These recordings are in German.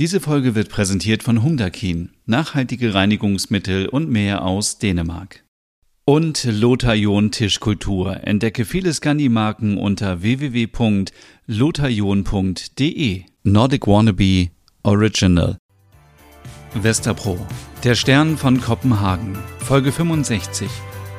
Diese Folge wird präsentiert von Humdakin, nachhaltige Reinigungsmittel und mehr aus Dänemark. Und Lothar John Tischkultur. Entdecke viele Scandi-Marken unter www.lotharjon.de. Nordic Wannabe Original. Westerpro. Der Stern von Kopenhagen. Folge 65.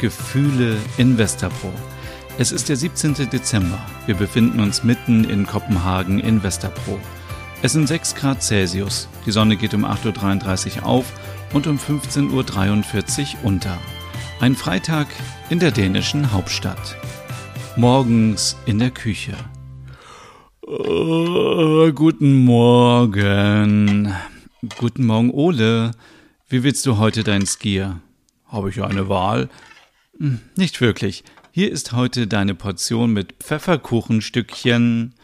Gefühle in Westerpro. Es ist der 17. Dezember. Wir befinden uns mitten in Kopenhagen in Westerpro. Es sind 6 Grad Celsius. Die Sonne geht um 8.33 Uhr auf und um 15.43 Uhr unter. Ein Freitag in der dänischen Hauptstadt. Morgens in der Küche. Oh, guten Morgen. Guten Morgen, Ole. Wie willst du heute dein Skier? Habe ich eine Wahl? Hm, nicht wirklich. Hier ist heute deine Portion mit Pfefferkuchenstückchen,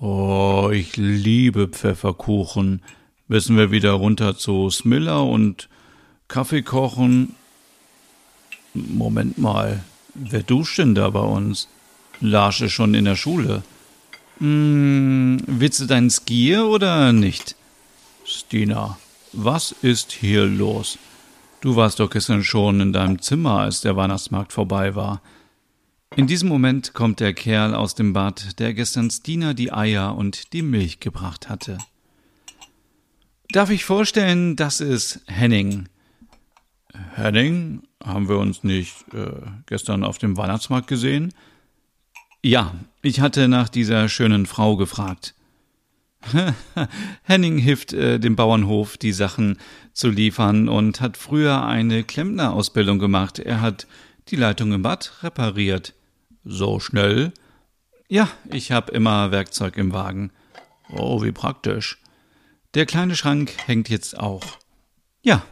Oh, ich liebe Pfefferkuchen. Müssen wir wieder runter zu Smiller und Kaffee kochen? Moment mal, wer duscht denn da bei uns? Larsche schon in der Schule. Hm, willst du deinen Skier oder nicht? Stina, was ist hier los? Du warst doch gestern schon in deinem Zimmer, als der Weihnachtsmarkt vorbei war. In diesem Moment kommt der Kerl aus dem Bad, der gestern Stina die Eier und die Milch gebracht hatte. Darf ich vorstellen, das ist Henning. Henning? Haben wir uns nicht äh, gestern auf dem Weihnachtsmarkt gesehen? Ja, ich hatte nach dieser schönen Frau gefragt. Henning hilft äh, dem Bauernhof, die Sachen zu liefern und hat früher eine Klempnerausbildung gemacht. Er hat die Leitung im Bad repariert. So schnell? Ja, ich habe immer Werkzeug im Wagen. Oh, wie praktisch. Der kleine Schrank hängt jetzt auch. Ja,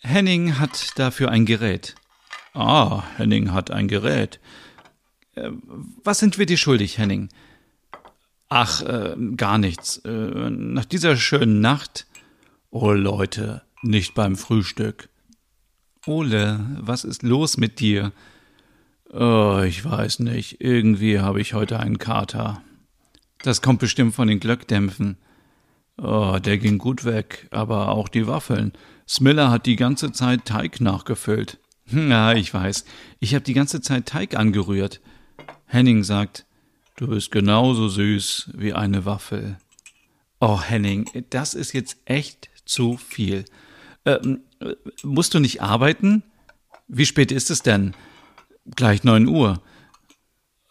Henning hat dafür ein Gerät. Ah, Henning hat ein Gerät. Äh, was sind wir dir schuldig, Henning? Ach, äh, gar nichts. Äh, nach dieser schönen Nacht. Oh Leute, nicht beim Frühstück. Ole, was ist los mit dir? Oh, ich weiß nicht. Irgendwie habe ich heute einen Kater. Das kommt bestimmt von den Glöckdämpfen. Oh, der ging gut weg, aber auch die Waffeln. Smiller hat die ganze Zeit Teig nachgefüllt. Ja, ich weiß. Ich habe die ganze Zeit Teig angerührt. Henning sagt, du bist genauso süß wie eine Waffel. Oh, Henning, das ist jetzt echt zu viel. Ähm, musst du nicht arbeiten? Wie spät ist es denn? Gleich neun Uhr.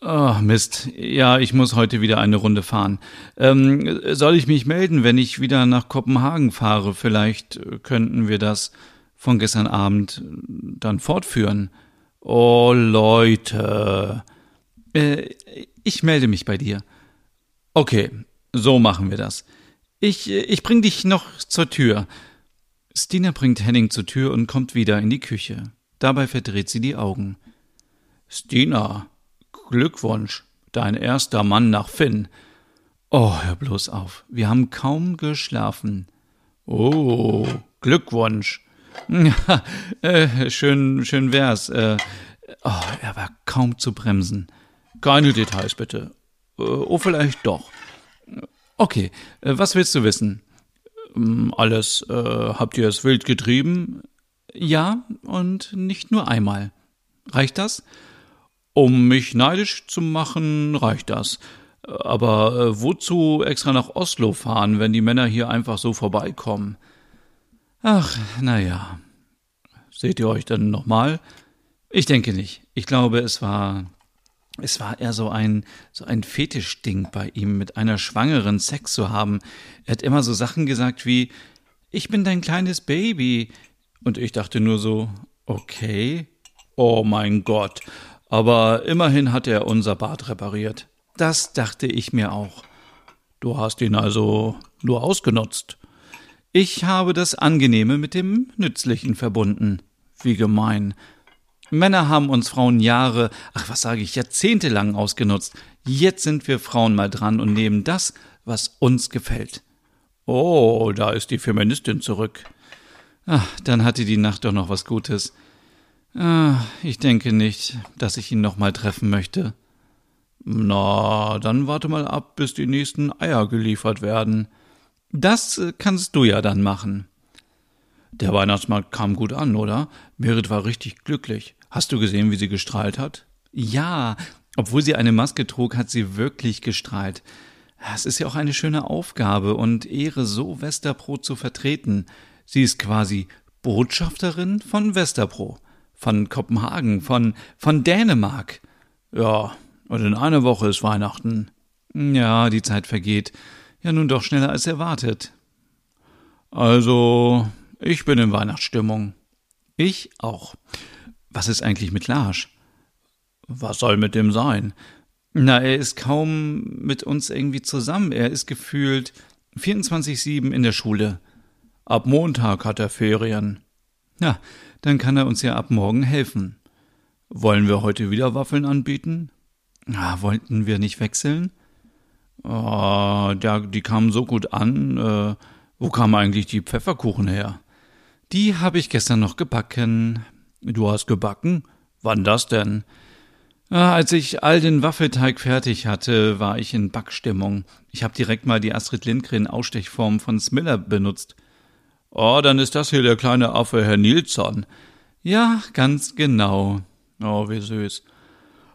Oh, Mist. Ja, ich muss heute wieder eine Runde fahren. Ähm, soll ich mich melden, wenn ich wieder nach Kopenhagen fahre? Vielleicht könnten wir das von gestern Abend dann fortführen. Oh, Leute. Äh, ich melde mich bei dir. Okay, so machen wir das. Ich, ich bring dich noch zur Tür. Stina bringt Henning zur Tür und kommt wieder in die Küche. Dabei verdreht sie die Augen. Stina, Glückwunsch, dein erster Mann nach Finn. Oh, hör bloß auf, wir haben kaum geschlafen. Oh, Glückwunsch. Ja, äh, schön, schön wär's. Äh, oh, er war kaum zu bremsen. Keine Details bitte. Äh, oh, vielleicht doch. Okay, was willst du wissen? Ähm, alles, äh, habt ihr es wild getrieben? Ja, und nicht nur einmal. Reicht das? Um mich neidisch zu machen, reicht das. Aber äh, wozu extra nach Oslo fahren, wenn die Männer hier einfach so vorbeikommen? Ach, na ja. Seht ihr euch dann nochmal? Ich denke nicht. Ich glaube, es war es war eher so ein so ein Fetischding bei ihm, mit einer Schwangeren Sex zu haben. Er hat immer so Sachen gesagt wie Ich bin dein kleines Baby. Und ich dachte nur so, okay. Oh mein Gott. Aber immerhin hat er unser Bad repariert. Das dachte ich mir auch. Du hast ihn also nur ausgenutzt. Ich habe das Angenehme mit dem Nützlichen verbunden. Wie gemein. Männer haben uns Frauen Jahre, ach was sage ich, jahrzehntelang ausgenutzt. Jetzt sind wir Frauen mal dran und nehmen das, was uns gefällt. Oh, da ist die Feministin zurück. Ach, dann hatte die Nacht doch noch was Gutes. Ah, ich denke nicht, dass ich ihn nochmal treffen möchte. Na, dann warte mal ab, bis die nächsten Eier geliefert werden. Das äh, kannst du ja dann machen. Der Weihnachtsmarkt kam gut an, oder? Merit war richtig glücklich. Hast du gesehen, wie sie gestrahlt hat? Ja, obwohl sie eine Maske trug, hat sie wirklich gestrahlt. Es ist ja auch eine schöne Aufgabe und Ehre, so Westerpro zu vertreten. Sie ist quasi Botschafterin von Westerpro, von Kopenhagen, von, von Dänemark. Ja, und in einer Woche ist Weihnachten. Ja, die Zeit vergeht. Ja, nun doch schneller als erwartet. Also, ich bin in Weihnachtsstimmung. Ich auch. Was ist eigentlich mit Larsch? Was soll mit dem sein? Na, er ist kaum mit uns irgendwie zusammen. Er ist gefühlt 24-7 in der Schule. Ab Montag hat er Ferien. Ja, dann kann er uns ja ab morgen helfen. Wollen wir heute wieder Waffeln anbieten? Ah, wollten wir nicht wechseln? Oh, ja, die kamen so gut an. Äh, wo kamen eigentlich die Pfefferkuchen her? Die habe ich gestern noch gebacken. Du hast gebacken? Wann das denn? Ah, als ich all den Waffelteig fertig hatte, war ich in Backstimmung. Ich habe direkt mal die Astrid Lindgren Ausstechform von Smiller benutzt. Oh, dann ist das hier der kleine Affe Herr Nilsson. Ja, ganz genau. Oh, wie süß.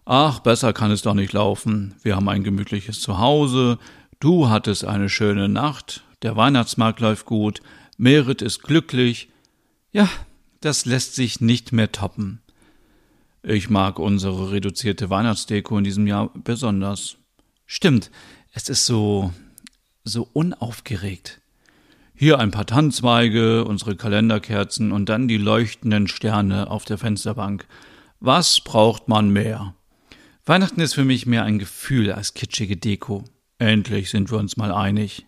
Ach, besser kann es doch nicht laufen. Wir haben ein gemütliches Zuhause, du hattest eine schöne Nacht, der Weihnachtsmarkt läuft gut, Merit ist glücklich. Ja, das lässt sich nicht mehr toppen. Ich mag unsere reduzierte Weihnachtsdeko in diesem Jahr besonders. Stimmt, es ist so, so unaufgeregt. Hier ein paar Tannzweige, unsere Kalenderkerzen und dann die leuchtenden Sterne auf der Fensterbank. Was braucht man mehr? Weihnachten ist für mich mehr ein Gefühl als kitschige Deko. Endlich sind wir uns mal einig.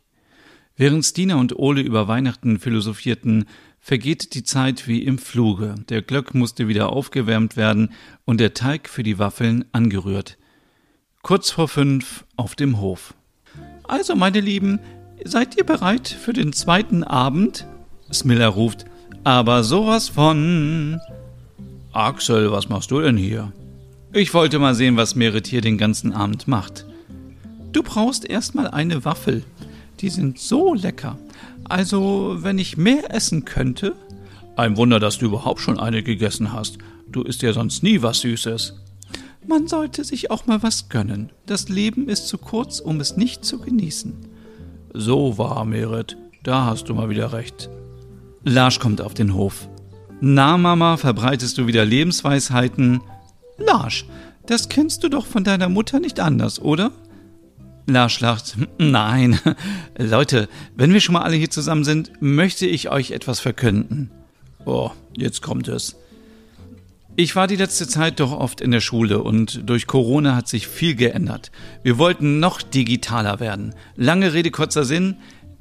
Während Stina und Ole über Weihnachten philosophierten, vergeht die Zeit wie im Fluge. Der Glöck musste wieder aufgewärmt werden und der Teig für die Waffeln angerührt. Kurz vor fünf auf dem Hof. Also, meine Lieben, seid ihr bereit für den zweiten Abend? Smiller ruft, aber sowas von. Axel, was machst du denn hier? Ich wollte mal sehen, was Merit hier den ganzen Abend macht. Du brauchst erstmal eine Waffel. Die sind so lecker. Also, wenn ich mehr essen könnte. Ein Wunder, dass du überhaupt schon eine gegessen hast. Du isst ja sonst nie was Süßes. Man sollte sich auch mal was gönnen. Das Leben ist zu kurz, um es nicht zu genießen. So wahr, Merit. Da hast du mal wieder recht. Larsch kommt auf den Hof. Na, Mama, verbreitest du wieder Lebensweisheiten? Larsch, das kennst du doch von deiner Mutter nicht anders, oder? Larsch lacht. Nein. Leute, wenn wir schon mal alle hier zusammen sind, möchte ich euch etwas verkünden. Oh, jetzt kommt es. Ich war die letzte Zeit doch oft in der Schule und durch Corona hat sich viel geändert. Wir wollten noch digitaler werden. Lange Rede, kurzer Sinn.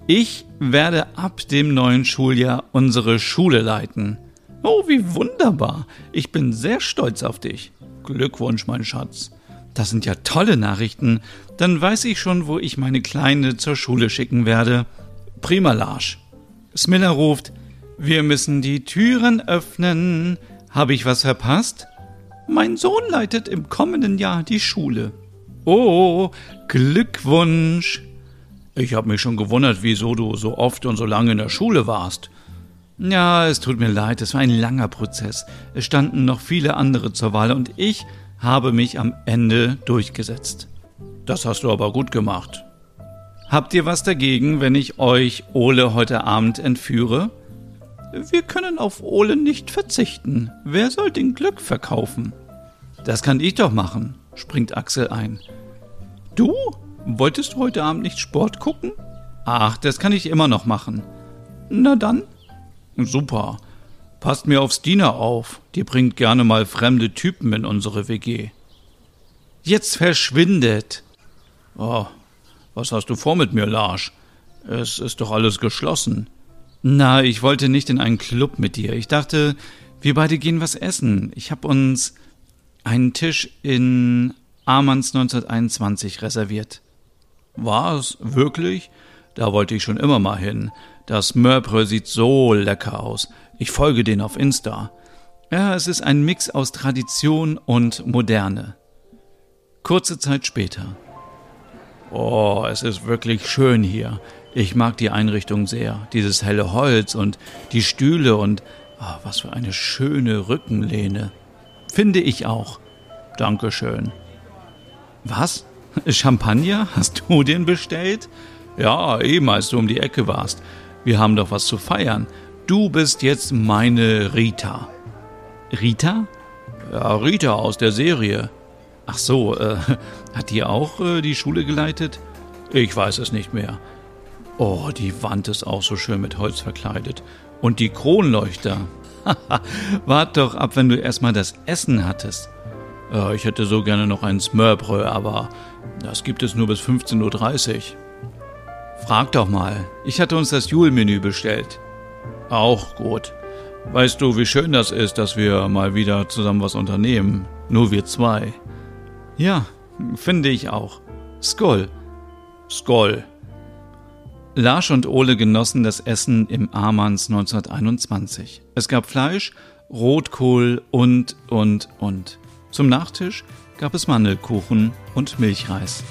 Ich werde ab dem neuen Schuljahr unsere Schule leiten. Oh, wie wunderbar. Ich bin sehr stolz auf dich. Glückwunsch, mein Schatz. Das sind ja tolle Nachrichten. Dann weiß ich schon, wo ich meine Kleine zur Schule schicken werde. Prima Larsch. Smiller ruft, wir müssen die Türen öffnen. Habe ich was verpasst? Mein Sohn leitet im kommenden Jahr die Schule. Oh, Glückwunsch. Ich habe mich schon gewundert, wieso du so oft und so lange in der Schule warst. Ja, es tut mir leid, es war ein langer Prozess. Es standen noch viele andere zur Wahl und ich habe mich am Ende durchgesetzt. Das hast du aber gut gemacht. Habt ihr was dagegen, wenn ich euch Ole heute Abend entführe? Wir können auf Ole nicht verzichten. Wer soll den Glück verkaufen? Das kann ich doch machen, springt Axel ein. Du? Wolltest du heute Abend nicht Sport gucken? Ach, das kann ich immer noch machen. Na dann, Super. Passt mir auf Stina auf. Die bringt gerne mal fremde Typen in unsere WG. Jetzt verschwindet. Oh, was hast du vor mit mir, Larsch? Es ist doch alles geschlossen. Na, ich wollte nicht in einen Club mit dir. Ich dachte, wir beide gehen was essen. Ich hab uns einen Tisch in Amanns 1921 reserviert. Was? Wirklich? Da wollte ich schon immer mal hin. Das Mörbrö sieht so lecker aus. Ich folge den auf Insta. Ja, es ist ein Mix aus Tradition und Moderne. Kurze Zeit später. Oh, es ist wirklich schön hier. Ich mag die Einrichtung sehr. Dieses helle Holz und die Stühle und oh, was für eine schöne Rückenlehne. Finde ich auch. Dankeschön. Was? Champagner? Hast du den bestellt? Ja, eben als du um die Ecke warst. Wir haben doch was zu feiern. Du bist jetzt meine Rita. Rita? Ja, Rita aus der Serie. Ach so, äh, hat die auch äh, die Schule geleitet? Ich weiß es nicht mehr. Oh, die Wand ist auch so schön mit Holz verkleidet. Und die Kronleuchter. Wart doch ab, wenn du erstmal das Essen hattest. Äh, ich hätte so gerne noch ein Smörbrö, aber das gibt es nur bis 15.30 Uhr. Frag doch mal. Ich hatte uns das Julmenü bestellt. Auch gut. Weißt du, wie schön das ist, dass wir mal wieder zusammen was unternehmen? Nur wir zwei. Ja, finde ich auch. Skoll. Skoll. Lars und Ole genossen das Essen im Amanns 1921. Es gab Fleisch, Rotkohl und, und, und. Zum Nachtisch gab es Mandelkuchen und Milchreis.